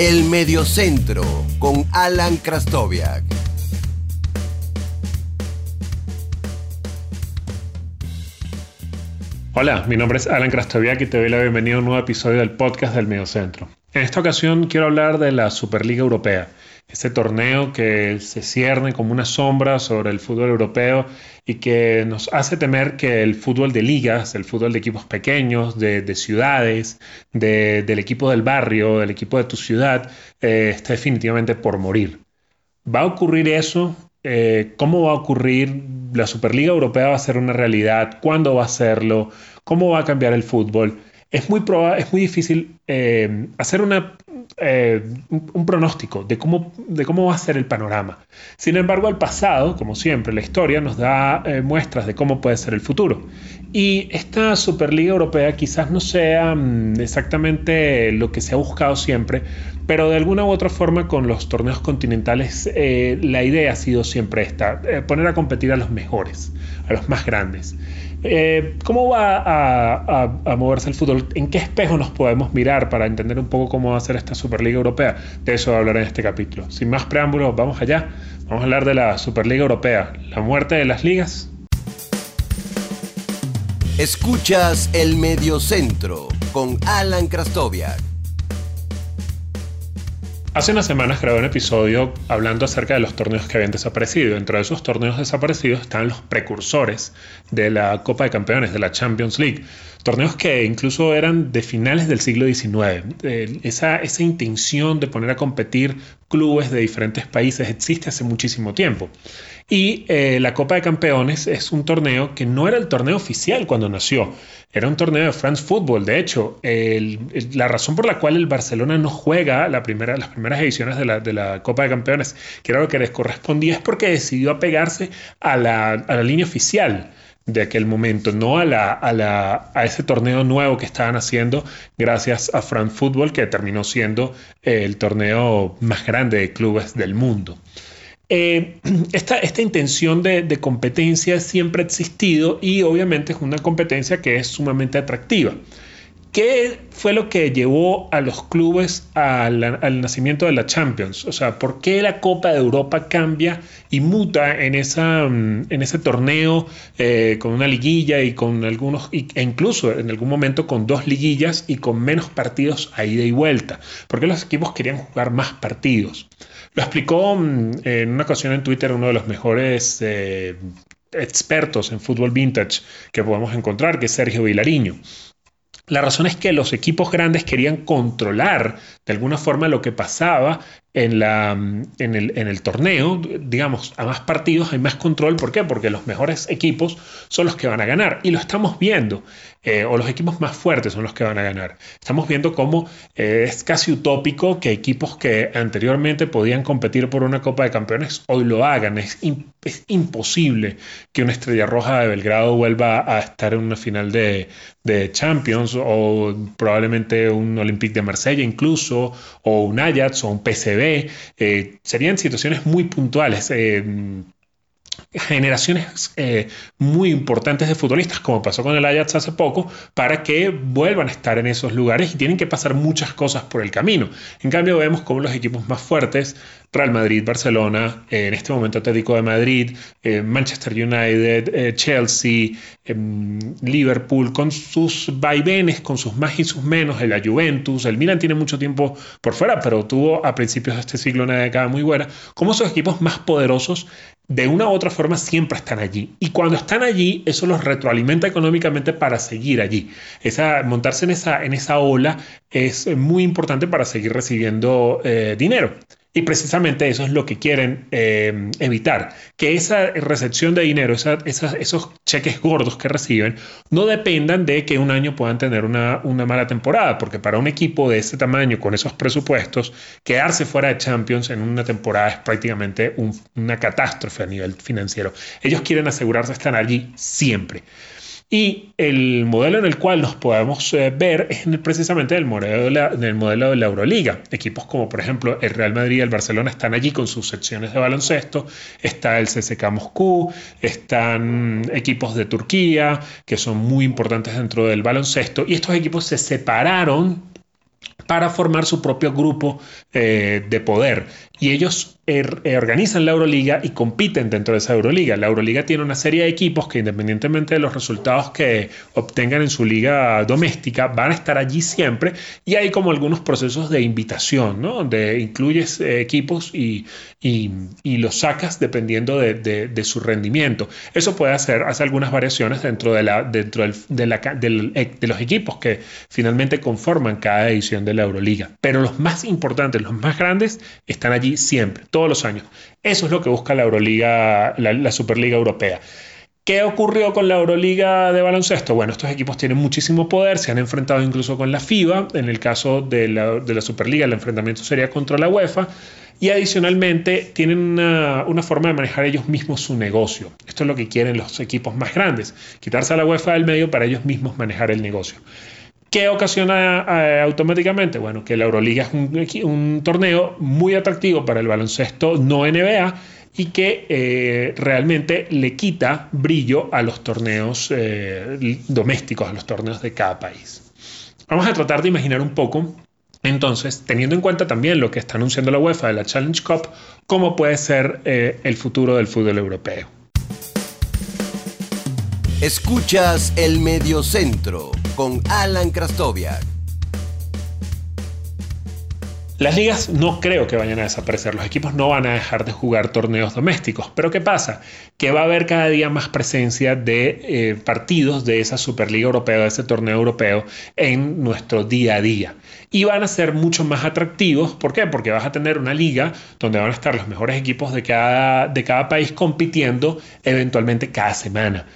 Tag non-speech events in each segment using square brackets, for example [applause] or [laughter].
El Mediocentro con Alan Krastoviak. Hola, mi nombre es Alan Krastoviak y te doy la bienvenida a un nuevo episodio del podcast del Mediocentro. En esta ocasión quiero hablar de la Superliga Europea, este torneo que se cierne como una sombra sobre el fútbol europeo y que nos hace temer que el fútbol de ligas, el fútbol de equipos pequeños, de, ciudades, del equipo del barrio, del equipo de tu ciudad, eh, está definitivamente por morir. ¿Va a ocurrir eso? Eh, ¿Cómo va a ocurrir? ¿La Superliga Europea va a ser una realidad? ¿Cuándo va a serlo? ¿Cómo va a cambiar el fútbol? Es muy, es muy difícil eh, hacer eh, un, pronóstico de cómo, va a ser el panorama. Sin embargo, el pasado, como siempre, la historia nos da eh, muestras de cómo puede ser el futuro. Y esta Superliga Europea quizás no sea mm, exactamente lo que se ha buscado siempre, pero de alguna u otra forma con los torneos continentales eh, la idea ha sido siempre esta, poner a competir a los mejores, a los más grandes. ¿Cómo va a, moverse el fútbol? ¿En qué espejo nos podemos mirar para entender un poco cómo va a ser esta Superliga Europea? De eso voy a hablar en este capítulo. Sin más preámbulos, vamos allá. Vamos a hablar de la Superliga Europea, la muerte de las ligas. Escuchas el Mediocentro con Alan Krastoviak. Hace unas semanas grabé un episodio hablando acerca de los torneos que habían desaparecido. Dentro de esos torneos desaparecidos están los precursores de la Copa de Campeones, de la Champions League. Torneos que incluso eran de finales del siglo XIX. Eh, esa intención de poner a competir clubes de diferentes países existe hace muchísimo tiempo. Y eh, la Copa de Campeones es un torneo que no era el torneo oficial cuando nació. Era un torneo de France Football. De hecho, la razón por la cual el Barcelona no juega las primeras ediciones de la, Copa de Campeones, que era lo que les correspondía, es porque decidió apegarse a la, línea oficial de aquel momento, no a, a, ese torneo nuevo que estaban haciendo gracias a France Football, que terminó siendo el torneo más grande de clubes del mundo. Eh, [clears throat] esta, intención de, competencia siempre ha existido y obviamente es una competencia que es sumamente atractiva. ¿Qué fue lo que llevó a los clubes al, nacimiento de la Champions? O sea, ¿por qué la Copa de Europa cambia y muta en, mm, ese torneo eh, con una liguilla y con algunos, e incluso en algún momento con dos liguillas y con menos partidos a ida y vuelta? ¿Por qué los equipos querían jugar más partidos? Lo explicó mm, en una ocasión en Twitter uno de los mejores eh, expertos en fútbol vintage que podemos encontrar, que es Sergio Vilariño. La razón es que los equipos grandes querían controlar de alguna forma lo que pasaba en, el, torneo, digamos, a más partidos hay más control. ¿Por qué? Porque los mejores equipos son los que van a ganar. Y lo estamos viendo. Eh, o los equipos más fuertes son los que van a ganar. Estamos viendo cómo eh, es casi utópico que equipos que anteriormente podían competir por una Copa de Campeones hoy lo hagan. Es imposible que una Estrella Roja de Belgrado vuelva a estar en una final de, de Champions o probablemente un Olympique de Marsella incluso o un Ajax o un PCB. Eh, serían situaciones muy puntuales generaciones eh, muy importantes de futbolistas, como pasó con el Ajax hace poco, para que vuelvan a estar en esos lugares y tienen que pasar muchas cosas por el camino. En cambio, vemos como los equipos más fuertes, Real Madrid, Barcelona, eh, en este momento Atlético de Madrid, eh, Manchester United, Chelsea, em, Liverpool, con sus vaivenes, con sus más y sus menos, la Juventus, el Milan tiene mucho tiempo por fuera, pero tuvo a principios de este siglo una década muy buena, como esos equipos más poderosos de una u otra forma siempre están allí. Y cuando están allí, eso los retroalimenta económicamente para seguir allí. Esa, montarse en esa, en esa ola es muy importante para seguir recibiendo eh, dinero. Y precisamente eso es lo que quieren eh, evitar, que esa recepción de dinero, esos cheques gordos que reciben, no dependan de que un año puedan tener una, mala temporada, porque para un equipo de ese tamaño, con esos presupuestos, quedarse fuera de Champions en una temporada es prácticamente una catástrofe a nivel financiero. Ellos quieren asegurarse de estar allí siempre. Y el modelo en el cual nos podemos eh, ver es precisamente el modelo, de la, modelo de la Euroliga. Equipos como por ejemplo el Real Madrid y el Barcelona están allí con sus secciones de baloncesto, está el CSK Moscú, están equipos de Turquía que son muy importantes dentro del baloncesto y estos equipos se separaron para formar su propio grupo eh, de poder. Y ellos er, eh, organizan la Euroliga y compiten dentro de esa Euroliga. La Euroliga tiene una serie de equipos que independientemente de los resultados que obtengan en su liga doméstica, van a estar allí siempre. Y hay como algunos procesos de invitación, ¿no? Donde incluyes eh, equipos y, y, los sacas dependiendo de, de, su rendimiento. Eso puede hacer, hace algunas variaciones dentro, de, la, dentro del, de, la, del, de los equipos que finalmente conforman cada edición de la Euroliga. Pero los más importantes, los más grandes, están allí siempre, todos los años. Eso es lo que busca la Euroliga, la, Superliga Europea. ¿Qué ocurrió con la Euroliga de baloncesto? Bueno, estos equipos tienen muchísimo poder, se han enfrentado incluso con la FIBA. En el caso de la, Superliga, el enfrentamiento sería contra la UEFA. Y adicionalmente tienen una, una, forma de manejar ellos mismos su negocio. Esto es lo que quieren los equipos más grandes, quitarse a la UEFA del medio para ellos mismos manejar el negocio. ¿Qué ocasiona eh, automáticamente? Bueno, que la Euroliga es un, torneo muy atractivo para el baloncesto no NBA y que eh, realmente le quita brillo a los torneos eh, domésticos, a los torneos de cada país. Vamos a tratar de imaginar un poco, entonces, teniendo en cuenta también lo que está anunciando la UEFA de la Challenge Cup, cómo puede ser el futuro del fútbol europeo. Escuchas el Mediocentro con Alan Krastoviak. Las ligas no creo que vayan a desaparecer, los equipos no van a dejar de jugar torneos domésticos, pero ¿qué pasa? Que va a haber cada día más presencia de eh, partidos de esa Superliga Europea, de ese torneo europeo en nuestro día a día. Y van a ser mucho más atractivos, ¿por qué? Porque vas a tener una liga donde van a estar los mejores equipos de cada, de cada país compitiendo eventualmente cada semana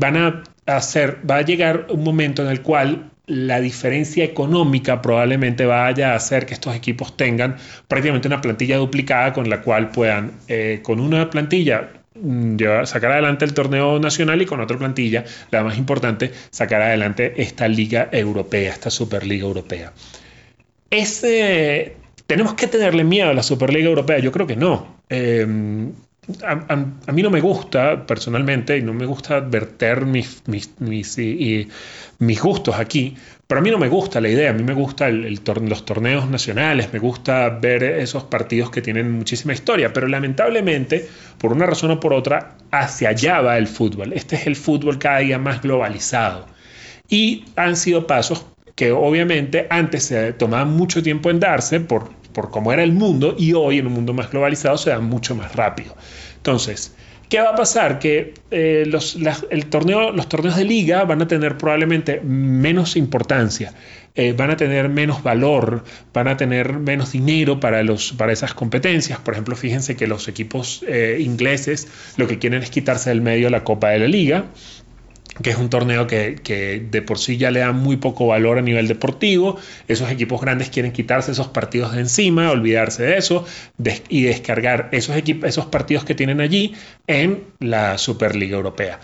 van a hacer, va a llegar un momento en el cual la diferencia económica probablemente vaya a hacer que estos equipos tengan prácticamente una plantilla duplicada con la cual puedan, eh, con una plantilla, mm, sacar adelante el torneo nacional y con otra plantilla, la más importante, sacar adelante esta liga europea, esta Superliga Europea. Ese, ¿Tenemos que tenerle miedo a la Superliga Europea? Yo creo que no. Eh, a, mí no me gusta personalmente y no me gusta verter mis, mis, mis, gustos aquí, pero a mí no me gusta la idea, a mí me gustan los torneos nacionales, me gusta ver esos partidos que tienen muchísima historia, pero lamentablemente, por una razón o por otra, hacia allá va el fútbol. Este es el fútbol cada día más globalizado. Y han sido pasos que obviamente antes se tomaban mucho tiempo en darse por por cómo era el mundo y hoy en un mundo más globalizado se da mucho más rápido. Entonces, ¿qué va a pasar? Que eh, los, el torneo, los torneos de liga van a tener probablemente menos importancia. Eh, van a tener menos valor, van a tener menos dinero para, los, para esas competencias. Por ejemplo, fíjense que los equipos eh, ingleses lo que quieren es quitarse del medio la Copa de la Liga que es un torneo que, de por sí ya le da muy poco valor a nivel deportivo. Esos equipos grandes quieren quitarse esos partidos de encima, olvidarse de eso y descargar esos, esos partidos que tienen allí en la Superliga Europea.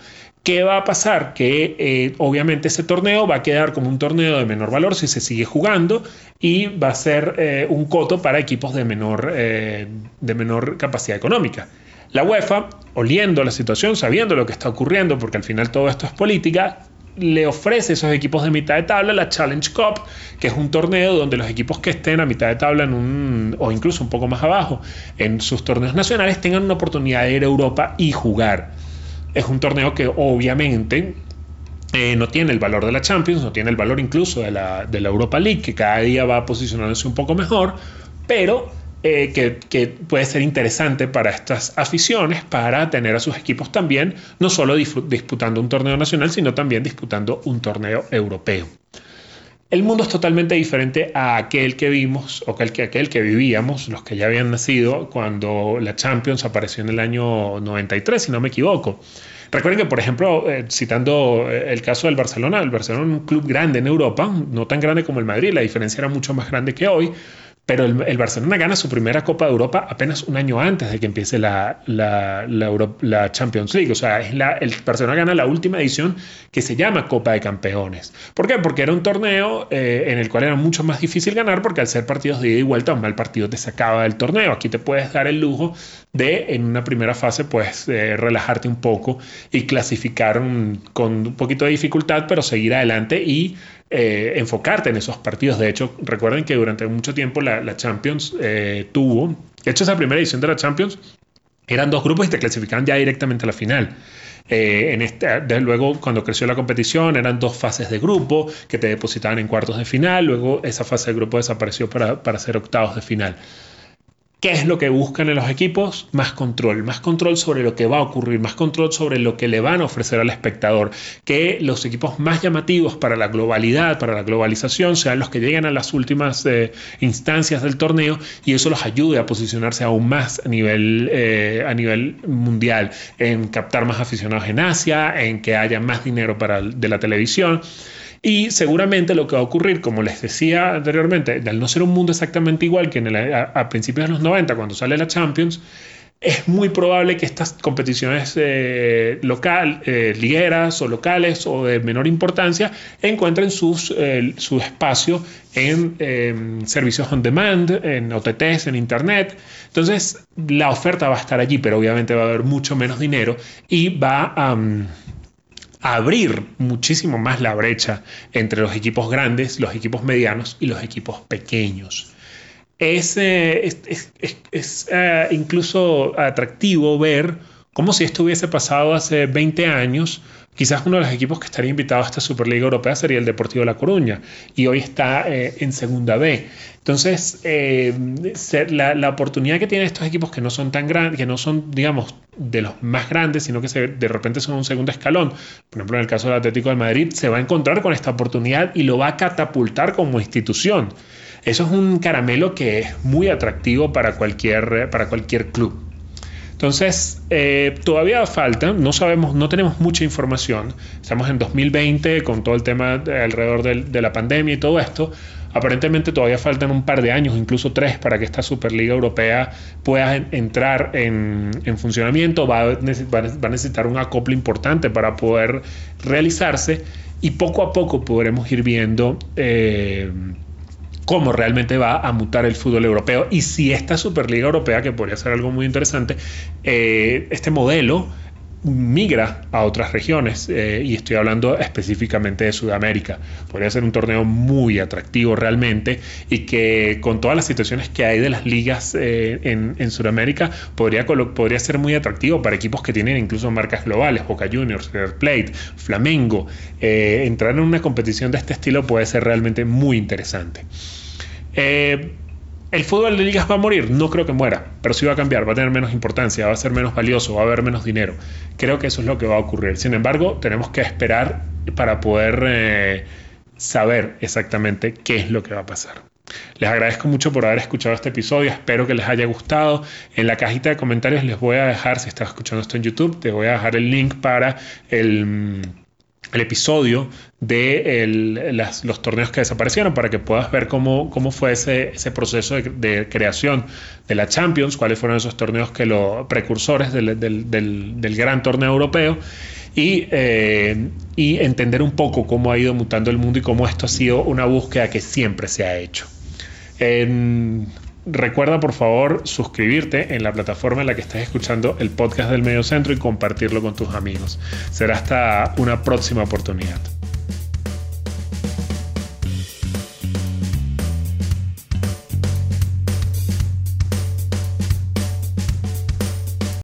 ¿Qué va a pasar? Que eh, obviamente ese torneo va a quedar como un torneo de menor valor si se sigue jugando y va a ser eh, un coto para equipos de menor, eh, de menor capacidad económica. La UEFA, oliendo la situación, sabiendo lo que está ocurriendo, porque al final todo esto es política, le ofrece a esos equipos de mitad de tabla la Challenge Cup, que es un torneo donde los equipos que estén a mitad de tabla en un, o incluso un poco más abajo en sus torneos nacionales tengan una oportunidad de ir a Europa y jugar. Es un torneo que obviamente eh, no tiene el valor de la Champions, no tiene el valor incluso de la, de la Europa League, que cada día va posicionándose un poco mejor, pero eh, que, puede ser interesante para estas aficiones, para tener a sus equipos también, no solo disputando un torneo nacional, sino también disputando un torneo europeo. El mundo es totalmente diferente a aquel que vimos o aquel que, aquel que vivíamos, los que ya habían nacido cuando la Champions apareció en el año 93, si no me equivoco. Recuerden que, por ejemplo, eh, citando eh, el caso del Barcelona, el Barcelona es un club grande en Europa, no tan grande como el Madrid, la diferencia era mucho más grande que hoy, pero el, Barcelona gana su primera Copa de Europa apenas un año antes de que empiece la, la, Champions League. O sea, es la, el Barcelona gana la última edición que se llama Copa de Campeones. ¿Por qué? Porque era un torneo eh, en el cual era mucho más difícil ganar porque al ser partidos de ida y vuelta, un mal partido te sacaba del torneo. Aquí te puedes dar el lujo de en una primera fase pues eh, relajarte un poco y clasificar con un poquito de dificultad, pero seguir adelante y eh, enfocarte en esos partidos. De hecho, recuerden que durante mucho tiempo la, Champions eh, tuvo, de hecho esa primera edición de la Champions eran dos grupos y te clasificaban ya directamente a la final. Eh, desde luego, cuando creció la competición, eran dos fases de grupo que te depositaban en cuartos de final. Luego, esa fase de grupo desapareció para, para hacer octavos de final. ¿Qué es lo que buscan en los equipos? Más control, más control sobre lo que va a ocurrir, más control sobre lo que le van a ofrecer al espectador. Que los equipos más llamativos para la globalidad, para la globalización, sean los que lleguen a las últimas eh, instancias del torneo y eso los ayude a posicionarse aún más a nivel, eh, a nivel mundial, en captar más aficionados en Asia, en que haya más dinero para, de la televisión. Y seguramente lo que va a ocurrir, como les decía anteriormente, al no ser un mundo exactamente igual que en a, principios de los 90, cuando sale la Champions, es muy probable que estas competiciones eh, local, eh, ligueras o locales o de menor importancia encuentren sus, eh, su espacio en em, servicios on demand, en OTTs, en Internet. Entonces, la oferta va a estar allí, pero obviamente va a haber mucho menos dinero y va a abrir muchísimo más la brecha entre los equipos grandes, los equipos medianos y los equipos pequeños. Es, eh, eh, incluso atractivo ver cómo si esto hubiese pasado hace 20 años, quizás uno de los equipos que estaría invitado a esta Superliga Europea sería el Deportivo La Coruña y hoy está eh, en Segunda B. Entonces, la, la, oportunidad que tienen estos equipos que no son tan grandes, que no son, digamos, de los más grandes, sino que de repente son un segundo escalón. Por ejemplo, en el caso del Atlético de Madrid, se va a encontrar con esta oportunidad y lo va a catapultar como institución. Eso es un caramelo que es muy atractivo para cualquier, para cualquier club. Entonces, eh, todavía falta, no sabemos, no tenemos mucha información. Estamos en 2020 con todo el tema alrededor de la pandemia y todo esto. Aparentemente todavía faltan un par de años, incluso tres, para que esta Superliga Europea pueda entrar en, funcionamiento. Va a, necesitar un acople importante para poder realizarse y poco a poco podremos ir viendo eh, cómo realmente va a mutar el fútbol europeo y si esta Superliga Europea, que podría ser algo muy interesante, eh, este modelo migra a otras regiones eh, y estoy hablando específicamente de Sudamérica. Podría ser un torneo muy atractivo realmente y que con todas las situaciones que hay de las ligas eh, en, Sudamérica podría, podría ser muy atractivo para equipos que tienen incluso marcas globales, Boca Juniors, River Plate, Flamengo. Eh, entrar en una competición de este estilo puede ser realmente muy interesante. ¿El fútbol de ligas va a morir? No creo que muera, pero sí va a cambiar, va a tener menos importancia, va a ser menos valioso, va a haber menos dinero. Creo que eso es lo que va a ocurrir. Sin embargo, tenemos que esperar para poder eh, saber exactamente qué es lo que va a pasar. Les agradezco mucho por haber escuchado este episodio, espero que les haya gustado. En la cajita de comentarios les voy a dejar, si estás escuchando esto en YouTube, te voy a dejar el link para el el episodio de los torneos que desaparecieron para que puedas ver cómo, fue ese, ese proceso de, creación de la Champions, cuáles fueron esos torneos que los precursores del, gran torneo europeo y, eh, y, entender un poco cómo ha ido mutando el mundo y cómo esto ha sido una búsqueda que siempre se ha hecho. Recuerda por favor suscribirte en la plataforma en la que estés escuchando el podcast del Medio Centro y compartirlo con tus amigos. Será hasta una próxima oportunidad.